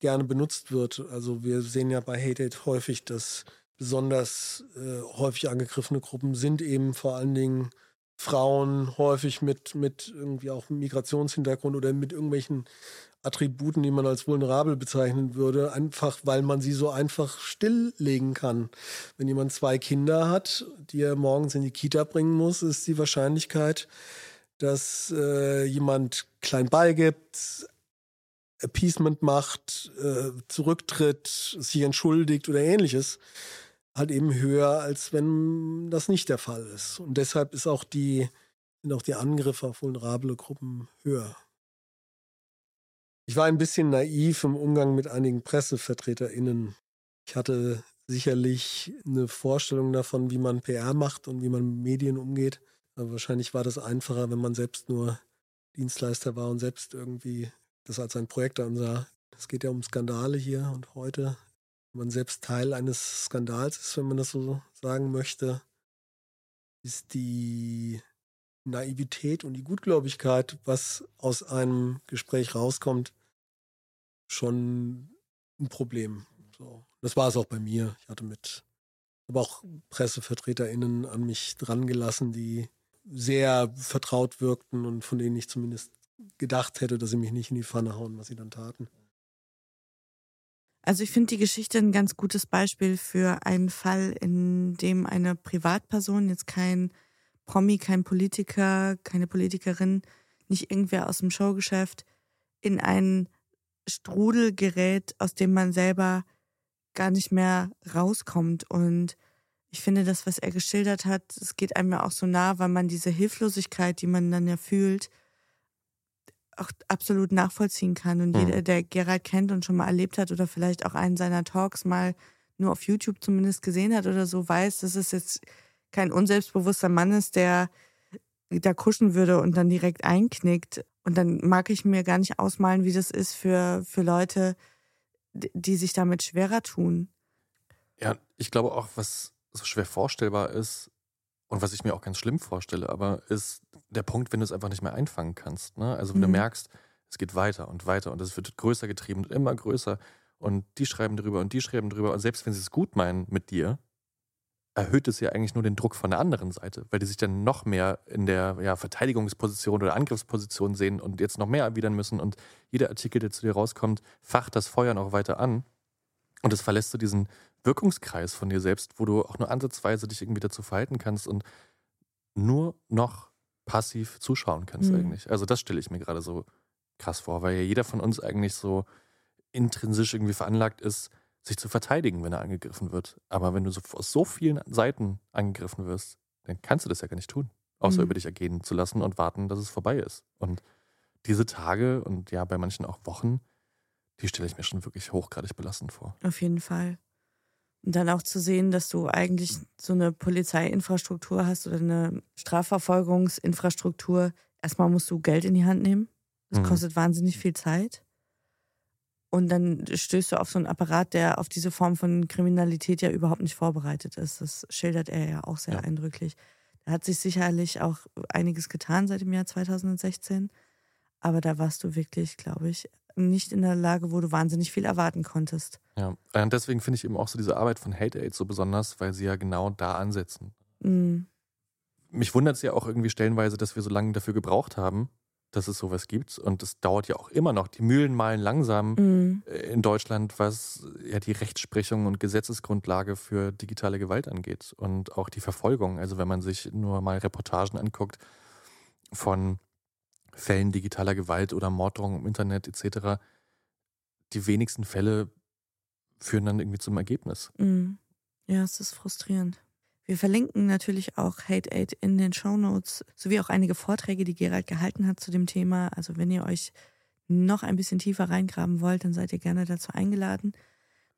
gerne benutzt wird. Also wir sehen ja bei Hate Aid häufig, dass besonders äh, häufig angegriffene Gruppen sind eben vor allen Dingen Frauen, häufig mit, mit irgendwie auch Migrationshintergrund oder mit irgendwelchen Attributen, die man als vulnerabel bezeichnen würde, einfach weil man sie so einfach stilllegen kann. Wenn jemand zwei Kinder hat, die er morgens in die Kita bringen muss, ist die Wahrscheinlichkeit, dass äh, jemand klein beigibt, Appeasement macht, äh, zurücktritt, sich entschuldigt oder ähnliches, halt eben höher, als wenn das nicht der Fall ist. Und deshalb ist auch die, sind auch die Angriffe auf vulnerable Gruppen höher. Ich war ein bisschen naiv im Umgang mit einigen PressevertreterInnen. Ich hatte sicherlich eine Vorstellung davon, wie man PR macht und wie man mit Medien umgeht. Aber wahrscheinlich war das einfacher, wenn man selbst nur Dienstleister war und selbst irgendwie das als ein Projekt ansah. Es geht ja um Skandale hier und heute. Man selbst Teil eines Skandals ist, wenn man das so sagen möchte, ist die Naivität und die Gutgläubigkeit, was aus einem Gespräch rauskommt, schon ein Problem. So. Das war es auch bei mir. Ich hatte mit, aber auch PressevertreterInnen an mich drangelassen, die sehr vertraut wirkten und von denen ich zumindest gedacht hätte, dass sie mich nicht in die Pfanne hauen, was sie dann taten. Also ich finde die Geschichte ein ganz gutes Beispiel für einen Fall, in dem eine Privatperson, jetzt kein Promi, kein Politiker, keine Politikerin, nicht irgendwer aus dem Showgeschäft, in einen Strudel gerät, aus dem man selber gar nicht mehr rauskommt. Und ich finde, das, was er geschildert hat, es geht einem ja auch so nah, weil man diese Hilflosigkeit, die man dann ja fühlt, auch absolut nachvollziehen kann. Und jeder, mhm. der Gerald kennt und schon mal erlebt hat oder vielleicht auch einen seiner Talks mal nur auf YouTube zumindest gesehen hat oder so, weiß, dass es jetzt kein unselbstbewusster Mann ist, der da kuschen würde und dann direkt einknickt. Und dann mag ich mir gar nicht ausmalen, wie das ist für, für Leute, die sich damit schwerer tun. Ja, ich glaube auch, was so schwer vorstellbar ist, und was ich mir auch ganz schlimm vorstelle, aber ist der Punkt, wenn du es einfach nicht mehr einfangen kannst. Ne? Also wenn mhm. du merkst, es geht weiter und weiter und es wird größer getrieben und immer größer und die schreiben drüber und die schreiben drüber und selbst wenn sie es gut meinen mit dir, erhöht es ja eigentlich nur den Druck von der anderen Seite, weil die sich dann noch mehr in der ja, Verteidigungsposition oder Angriffsposition sehen und jetzt noch mehr erwidern müssen und jeder Artikel, der zu dir rauskommt, facht das Feuer noch weiter an und es verlässt so diesen Wirkungskreis von dir selbst, wo du auch nur ansatzweise dich irgendwie dazu verhalten kannst und nur noch passiv zuschauen kannst mhm. eigentlich. Also das stelle ich mir gerade so krass vor, weil ja jeder von uns eigentlich so intrinsisch irgendwie veranlagt ist, sich zu verteidigen, wenn er angegriffen wird. Aber wenn du so aus so vielen Seiten angegriffen wirst, dann kannst du das ja gar nicht tun, außer mhm. über dich ergehen zu lassen und warten, dass es vorbei ist. Und diese Tage und ja, bei manchen auch Wochen, die stelle ich mir schon wirklich hochgradig belastend vor. Auf jeden Fall. Und dann auch zu sehen, dass du eigentlich so eine Polizeiinfrastruktur hast oder eine Strafverfolgungsinfrastruktur. Erstmal musst du Geld in die Hand nehmen. Das mhm. kostet wahnsinnig viel Zeit. Und dann stößt du auf so einen Apparat, der auf diese Form von Kriminalität ja überhaupt nicht vorbereitet ist. Das schildert er ja auch sehr ja. eindrücklich. Da hat sich sicherlich auch einiges getan seit dem Jahr 2016. Aber da warst du wirklich, glaube ich, nicht in der Lage, wo du wahnsinnig viel erwarten konntest. Ja, und deswegen finde ich eben auch so diese Arbeit von Hate Aid so besonders, weil sie ja genau da ansetzen. Mhm. Mich wundert es ja auch irgendwie stellenweise, dass wir so lange dafür gebraucht haben, dass es sowas gibt. Und es dauert ja auch immer noch. Die Mühlen malen langsam Mhm. äh, in Deutschland, was ja die Rechtsprechung und Gesetzesgrundlage für digitale Gewalt angeht. Und auch die Verfolgung. Also wenn man sich nur mal Reportagen anguckt von Fällen digitaler Gewalt oder Morddrohungen im Internet etc., die wenigsten Fälle führen dann irgendwie zum Ergebnis. Mhm. Ja, es ist frustrierend. Wir verlinken natürlich auch Hate Aid in den Shownotes, sowie auch einige Vorträge, die Gerald gehalten hat zu dem Thema. Also wenn ihr euch noch ein bisschen tiefer reingraben wollt, dann seid ihr gerne dazu eingeladen.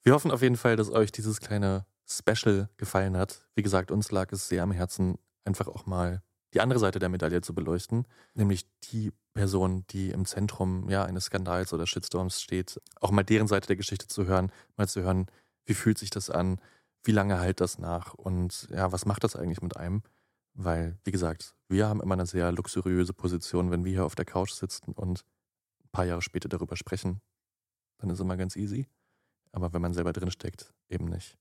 Wir hoffen auf jeden Fall, dass euch dieses kleine Special gefallen hat. Wie gesagt, uns lag es sehr am Herzen, einfach auch mal die andere Seite der Medaille zu beleuchten, nämlich die Person, die im Zentrum ja, eines Skandals oder Shitstorms steht, auch mal deren Seite der Geschichte zu hören, mal zu hören, wie fühlt sich das an, wie lange hält das nach und ja, was macht das eigentlich mit einem? Weil, wie gesagt, wir haben immer eine sehr luxuriöse Position, wenn wir hier auf der Couch sitzen und ein paar Jahre später darüber sprechen, dann ist immer ganz easy. Aber wenn man selber drin steckt, eben nicht.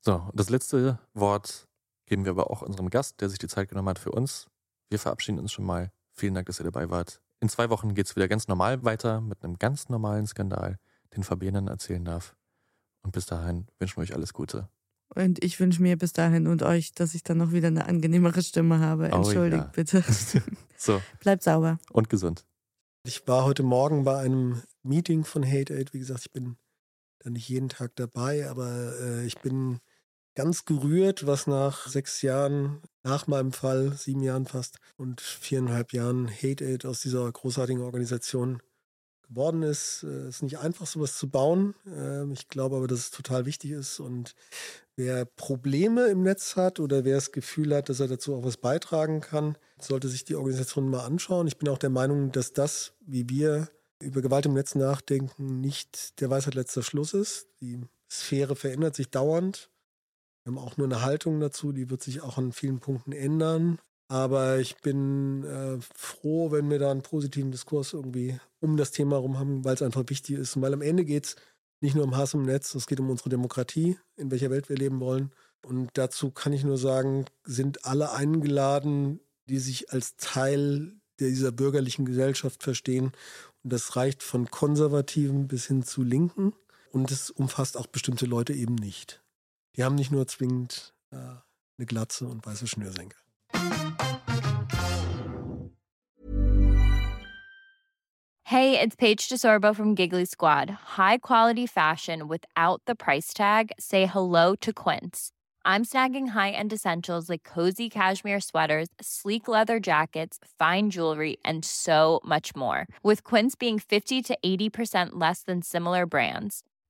So, das letzte Wort geben wir aber auch unserem Gast, der sich die Zeit genommen hat für uns. Wir verabschieden uns schon mal. Vielen Dank, dass ihr dabei wart. In zwei Wochen geht es wieder ganz normal weiter mit einem ganz normalen Skandal, den Fabienne erzählen darf. Und bis dahin wünschen wir euch alles Gute. Und ich wünsche mir bis dahin und euch, dass ich dann noch wieder eine angenehmere Stimme habe. Oh Entschuldigt ja. bitte. *laughs* So, Bleibt sauber. und gesund. Ich war heute Morgen bei einem Meeting von Hate Aid. Wie gesagt, ich bin da nicht jeden Tag dabei, aber äh, ich bin ganz gerührt, was nach sechs Jahren, nach meinem Fall, sieben Jahren fast und viereinhalb Jahren Hate Aid aus dieser großartigen Organisation geworden ist. Es ist nicht einfach, sowas zu bauen. Ähm, Ich glaube aber, dass es total wichtig ist. Und wer Probleme im Netz hat oder wer das Gefühl hat, dass er dazu auch was beitragen kann, sollte sich die Organisation mal anschauen. Ich bin auch der Meinung, dass das, wie wir über Gewalt im Netz nachdenken, nicht der Weisheit letzter Schluss ist. Die Sphäre verändert sich dauernd. Wir haben auch nur eine Haltung dazu, die wird sich auch an vielen Punkten ändern. Aber ich bin äh, froh, wenn wir da einen positiven Diskurs irgendwie um das Thema herum haben, weil es einfach wichtig ist. Und weil am Ende geht es nicht nur um Hass im Netz, es geht um unsere Demokratie, in welcher Welt wir leben wollen. Und dazu kann ich nur sagen, sind alle eingeladen, die sich als Teil dieser bürgerlichen Gesellschaft verstehen. Und das reicht von Konservativen bis hin zu Linken. Und es umfasst auch bestimmte Leute eben nicht. Die haben nicht nur zwingend äh, eine Glatze und weiße Schnürsenkel. Hey, it's Paige DeSorbo from Giggly Squad. High quality fashion without the price tag. Say hello to Quince. I'm snagging high-end essentials like cozy cashmere sweaters, sleek leather jackets, fine jewelry, and so much more. With Quince being 50 to 80% less than similar brands.